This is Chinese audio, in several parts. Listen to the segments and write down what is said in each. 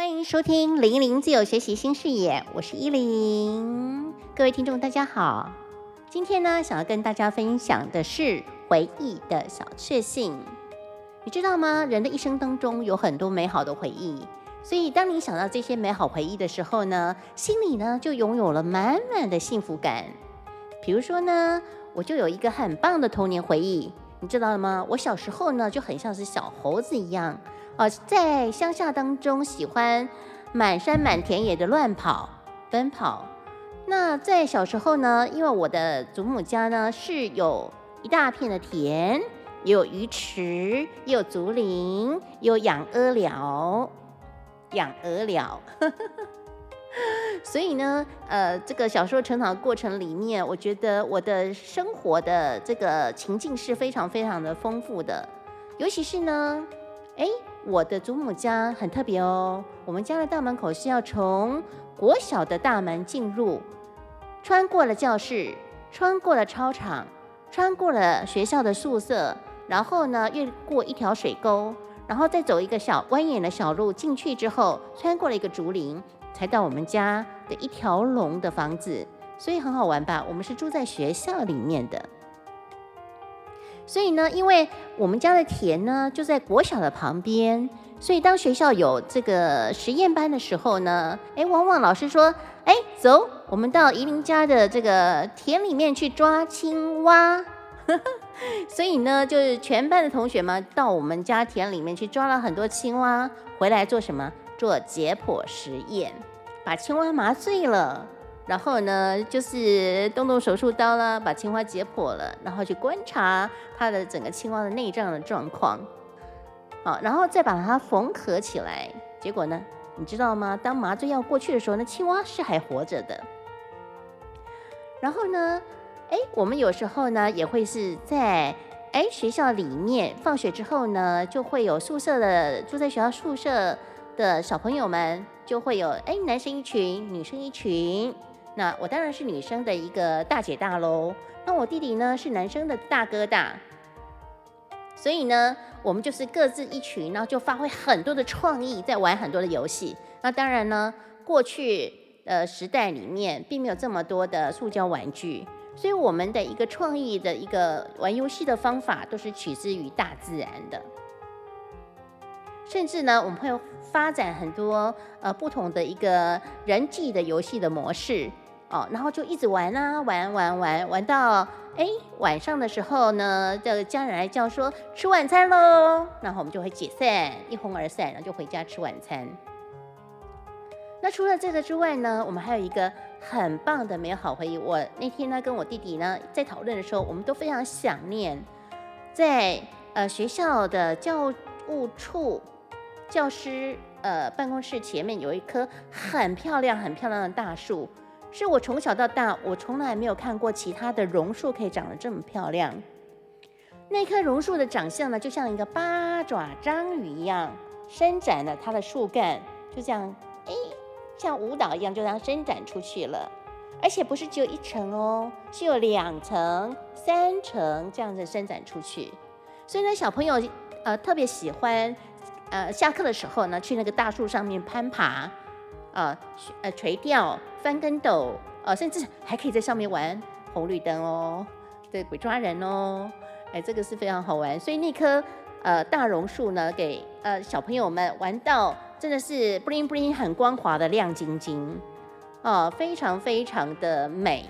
欢迎收听零零自由学习新视野，我是依林。各位听众，大家好。今天呢，想要跟大家分享的是回忆的小确幸。你知道吗？人的一生当中有很多美好的回忆，所以当你想到这些美好回忆的时候呢，心里呢就拥有了满满的幸福感。比如说呢，我就有一个很棒的童年回忆，你知道了吗？我小时候呢就很像是小猴子一样。呃，在乡下当中，喜欢满山满田野的乱跑、奔跑。那在小时候呢，因为我的祖母家呢是有一大片的田，有鱼池，有竹林，有养鹅寮，养鹅寮。所以呢，呃，这个小时候成长过程里面，我觉得我的生活的这个情境是非常非常的丰富的，尤其是呢，哎。我的祖母家很特别哦，我们家的大门口是要从国小的大门进入，穿过了教室，穿过了操场，穿过了学校的宿舍，然后呢越过一条水沟，然后再走一个小蜿蜒的小路进去之后，穿过了一个竹林，才到我们家的一条龙的房子，所以很好玩吧？我们是住在学校里面的。所以呢，因为我们家的田呢就在国小的旁边，所以当学校有这个实验班的时候呢，哎，往往老师说，哎，走，我们到宜林家的这个田里面去抓青蛙。所以呢，就是全班的同学们到我们家田里面去抓了很多青蛙，回来做什么？做解剖实验，把青蛙麻醉了。然后呢，就是动动手术刀啦，把青蛙解剖了，然后去观察它的整个青蛙的内脏的状况，好，然后再把它缝合起来。结果呢，你知道吗？当麻醉药过去的时候，那青蛙是还活着的。然后呢，哎，我们有时候呢也会是在哎学校里面放学之后呢，就会有宿舍的住在学校宿舍的小朋友们，就会有哎男生一群，女生一群。那我当然是女生的一个大姐大喽，那我弟弟呢是男生的大哥大，所以呢，我们就是各自一群，然后就发挥很多的创意，在玩很多的游戏。那当然呢，过去的时代里面并没有这么多的塑胶玩具，所以我们的一个创意的一个玩游戏的方法都是取之于大自然的，甚至呢，我们会发展很多呃不同的一个人际的游戏的模式。哦，然后就一直玩啊，玩玩玩玩到哎晚上的时候呢，叫家人来叫说吃晚餐喽，然后我们就会解散，一哄而散，然后就回家吃晚餐。那除了这个之外呢，我们还有一个很棒的美好回忆。我那天呢跟我弟弟呢在讨论的时候，我们都非常想念在呃学校的教务处教师呃办公室前面有一棵很漂亮很漂亮的大树。是我从小到大，我从来没有看过其他的榕树可以长得这么漂亮。那棵榕树的长相呢，就像一个八爪章鱼一样，伸展了它的树干，就这样，哎，像舞蹈一样，就这样伸展出去了。而且不是只有一层哦，是有两层、三层这样子伸展出去。所以呢，小朋友呃特别喜欢，呃下课的时候呢，去那个大树上面攀爬。啊，呃，垂钓、翻跟斗，呃，甚至还可以在上面玩红绿灯哦，对，鬼抓人哦，哎，这个是非常好玩。所以那棵呃大榕树呢，给呃小朋友们玩到真的是 bling bling 很光滑的亮晶晶，哦，非常非常的美。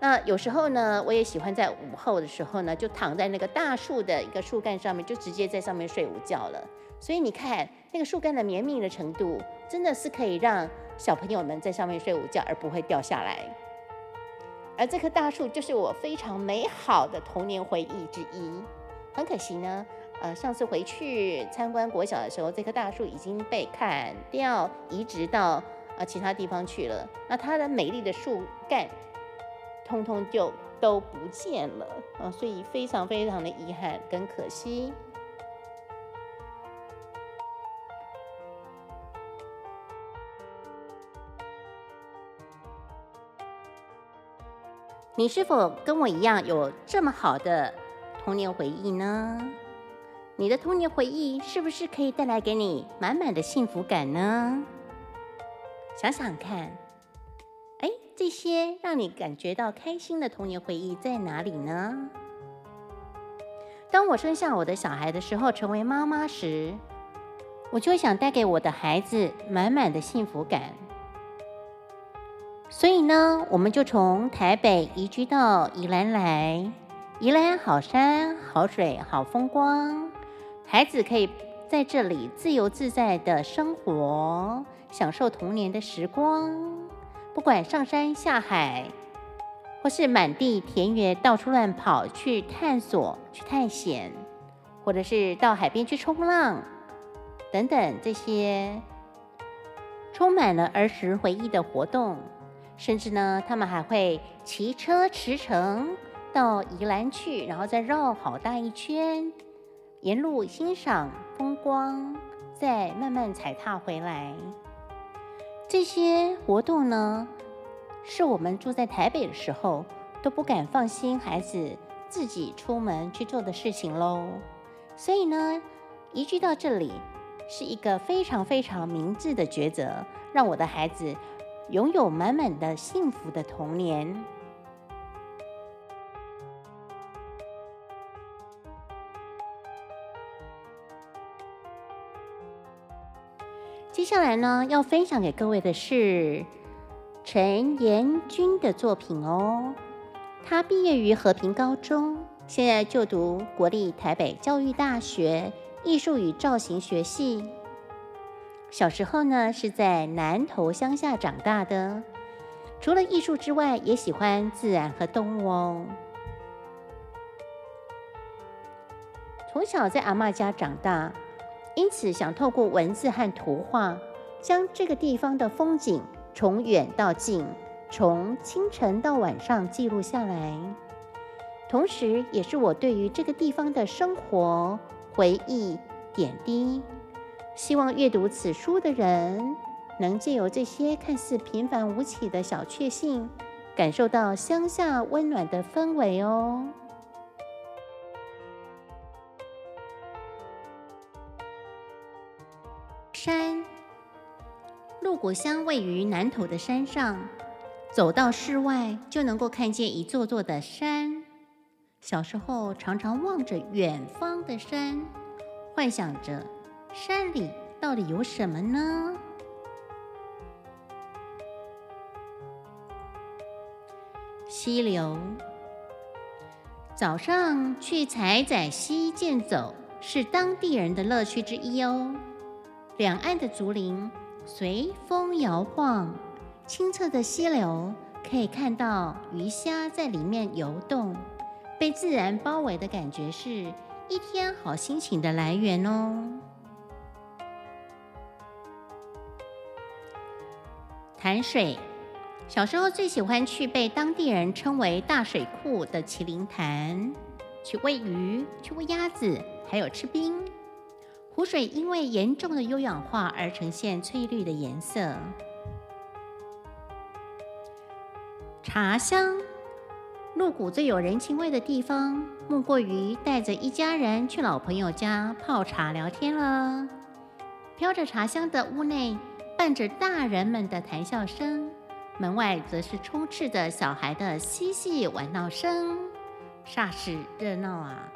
那有时候呢，我也喜欢在午后的时候呢，就躺在那个大树的一个树干上面，就直接在上面睡午觉了。所以你看，那个树干的绵密的程度，真的是可以让小朋友们在上面睡午觉而不会掉下来。而这棵大树就是我非常美好的童年回忆之一。很可惜呢，呃，上次回去参观国小的时候，这棵大树已经被砍掉，移植到呃其他地方去了。那它的美丽的树干。通通就都不见了啊，所以非常非常的遗憾跟可惜。你是否跟我一样有这么好的童年回忆呢？你的童年回忆是不是可以带来给你满满的幸福感呢？想想看，哎，这些让你感觉到开心的童年回忆在哪里呢？当我生下我的小孩的时候，成为妈妈时，我就想带给我的孩子满满的幸福感。所以呢，我们就从台北移居到宜兰来。宜兰好山好水好风光，孩子可以在这里自由自在的生活，享受童年的时光。不管上山下海，或是满地田园到处乱跑去探索、去探险，或者是到海边去冲浪等等，这些充满了儿时回忆的活动，甚至呢，他们还会骑车驰骋。到宜兰去，然后再绕好大一圈，沿路欣赏风光，再慢慢踩踏回来。这些活动呢，是我们住在台北的时候都不敢放心孩子自己出门去做的事情喽。所以呢，移居到这里是一个非常非常明智的抉择，让我的孩子拥有满满的幸福的童年。接下来呢，要分享给各位的是陈延君的作品哦。他毕业于和平高中，现在就读国立台北教育大学艺术与造型学系。小时候呢，是在南投乡下长大的，除了艺术之外，也喜欢自然和动物哦。从小在阿妈家长大。因此，想透过文字和图画，将这个地方的风景从远到近，从清晨到晚上记录下来。同时，也是我对于这个地方的生活回忆点滴。希望阅读此书的人，能借由这些看似平凡无奇的小确幸，感受到乡下温暖的氛围哦。山，鹿谷乡位于南头的山上，走到室外就能够看见一座座的山。小时候常常望着远方的山，幻想着山里到底有什么呢？溪流，早上去采仔溪健走是当地人的乐趣之一哦。两岸的竹林随风摇晃，清澈的溪流可以看到鱼虾在里面游动，被自然包围的感觉是一天好心情的来源哦。潭水，小时候最喜欢去被当地人称为大水库的麒麟潭，去喂鱼，去喂鸭子，还有吃冰。湖水因为严重的优氧化而呈现翠绿的颜色。茶香，鹿谷最有人情味的地方，莫过于带着一家人去老朋友家泡茶聊天了。飘着茶香的屋内，伴着大人们的谈笑声，门外则是充斥着小孩的嬉戏玩闹声，煞是热闹啊！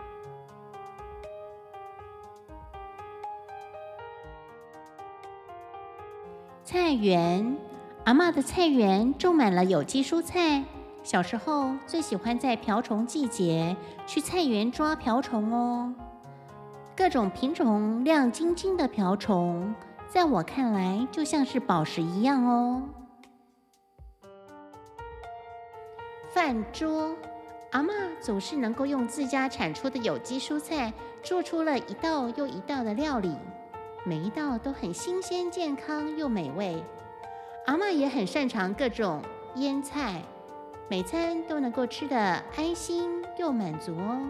菜园，阿妈的菜园种满了有机蔬菜。小时候最喜欢在瓢虫季节去菜园抓瓢虫哦，各种品种亮晶晶的瓢虫，在我看来就像是宝石一样哦。饭桌，阿妈总是能够用自家产出的有机蔬菜，做出了一道又一道的料理。每一道都很新鲜、健康又美味。阿妈也很擅长各种腌菜，每餐都能够吃得安心又满足哦。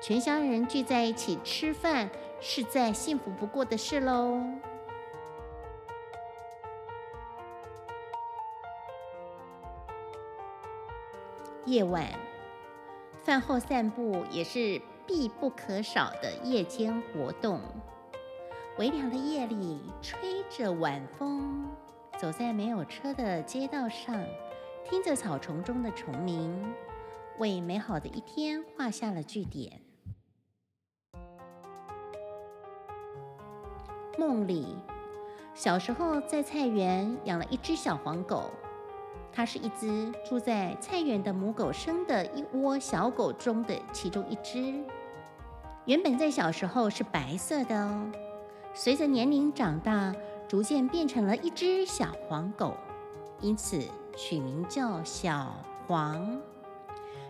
全家人聚在一起吃饭，是再幸福不过的事喽。夜晚饭后散步也是。必不可少的夜间活动。微凉的夜里，吹着晚风，走在没有车的街道上，听着草丛中的虫鸣，为美好的一天画下了句点。梦里，小时候在菜园养了一只小黄狗，它是一只住在菜园的母狗生的一窝小狗中的其中一只。原本在小时候是白色的哦。随着年龄长大，逐渐变成了一只小黄狗，因此取名叫小黄。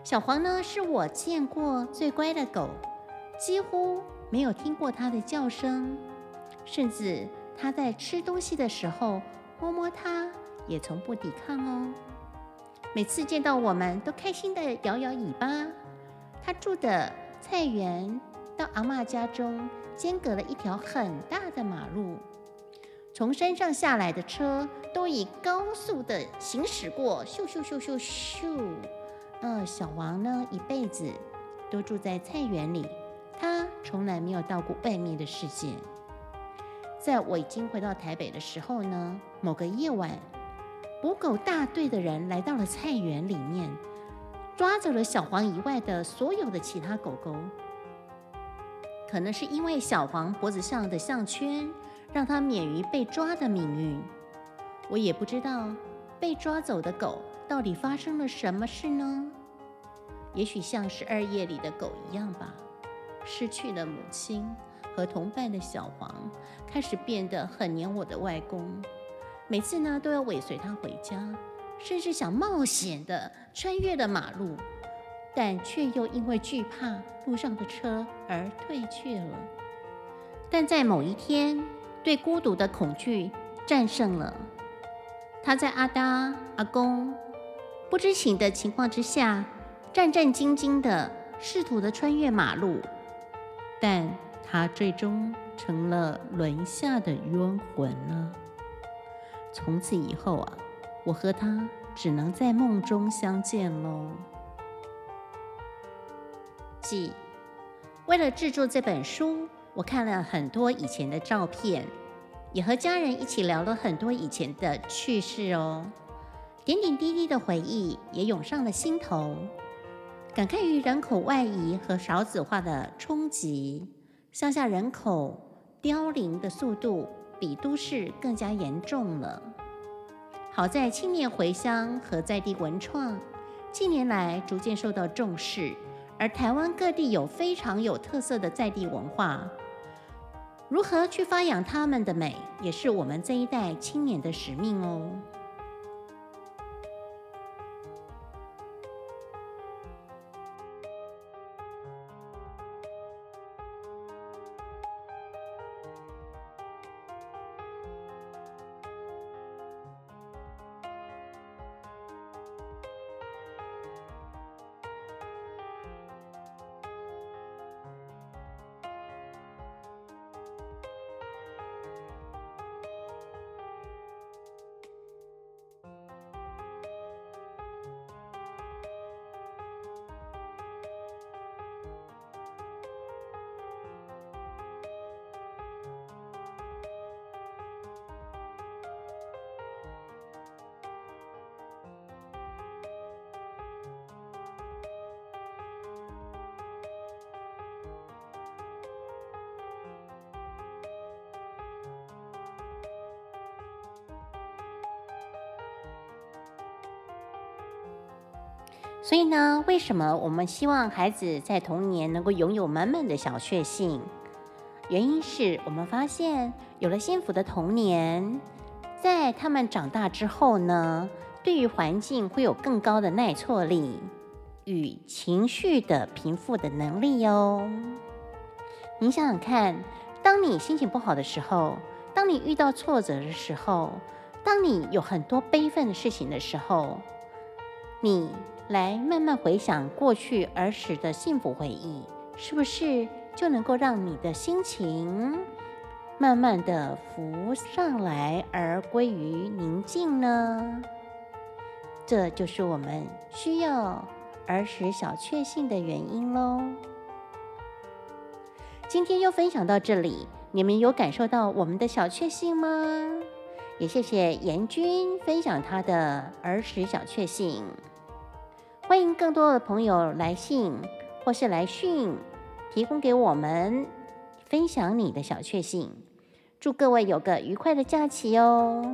小黄呢，是我见过最乖的狗，几乎没有听过它的叫声，甚至它在吃东西的时候摸摸它，也从不抵抗哦。每次见到我们都开心地摇摇尾巴。他住的菜园到阿妈家中。间隔了一条很大的马路，从山上下来的车都以高速的行驶过，咻咻咻咻咻。呃，小王呢，一辈子都住在菜园里，他从来没有到过外面的世界。在我已经回到台北的时候呢，某个夜晚，捕狗大队的人来到了菜园里面，抓走了小黄以外的所有的其他狗狗。可能是因为小黄脖子上的项圈，让它免于被抓的命运。我也不知道被抓走的狗到底发生了什么事呢？也许像十二夜里的狗一样吧，失去了母亲和同伴的小黄，开始变得很黏我的外公。每次呢，都要尾随他回家，甚至想冒险的穿越了马路。但却又因为惧怕路上的车而退却了。但在某一天，对孤独的恐惧战胜了。他在阿达阿公不知情的情况之下，战战兢兢的试图的穿越马路，但他最终成了轮下的冤魂了。从此以后啊，我和他只能在梦中相见喽。记，为了制作这本书，我看了很多以前的照片，也和家人一起聊了很多以前的趣事哦。点点滴滴的回忆也涌上了心头，感慨于人口外移和少子化的冲击，乡下人口凋零的速度比都市更加严重了。好在青年回乡和在地文创近年来逐渐受到重视。而台湾各地有非常有特色的在地文化，如何去发扬他们的美，也是我们这一代青年的使命哦。所以呢，为什么我们希望孩子在童年能够拥有满满的小确幸？原因是我们发现，有了幸福的童年，在他们长大之后呢，对于环境会有更高的耐挫力与情绪的平复的能力哟。你想想看，当你心情不好的时候，当你遇到挫折的时候，当你有很多悲愤的事情的时候，你。来慢慢回想过去儿时的幸福回忆，是不是就能够让你的心情慢慢的浮上来，而归于宁静呢？这就是我们需要儿时小确幸的原因喽。今天又分享到这里，你们有感受到我们的小确幸吗？也谢谢严君分享他的儿时小确幸。欢迎更多的朋友来信或是来讯，提供给我们分享你的小确幸。祝各位有个愉快的假期哦！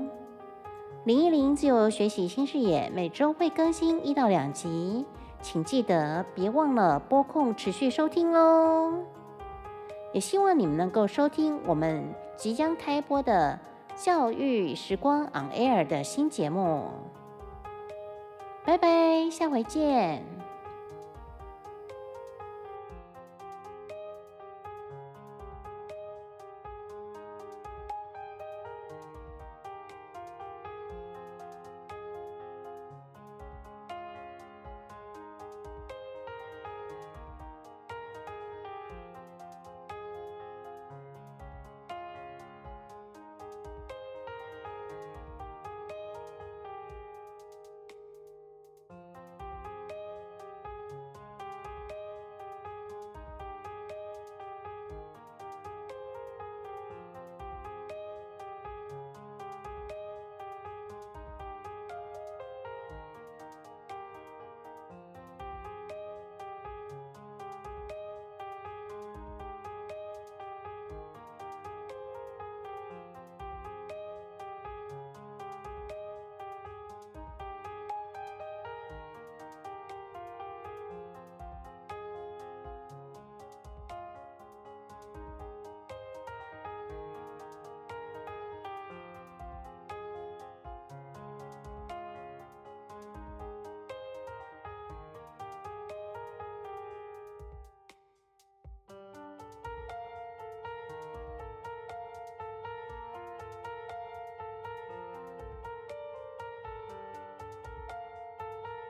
零一零自由学习新视野每周会更新一到两集，请记得别忘了播控持续收听哦。也希望你们能够收听我们即将开播的教育时光 On Air 的新节目。拜拜，下回见。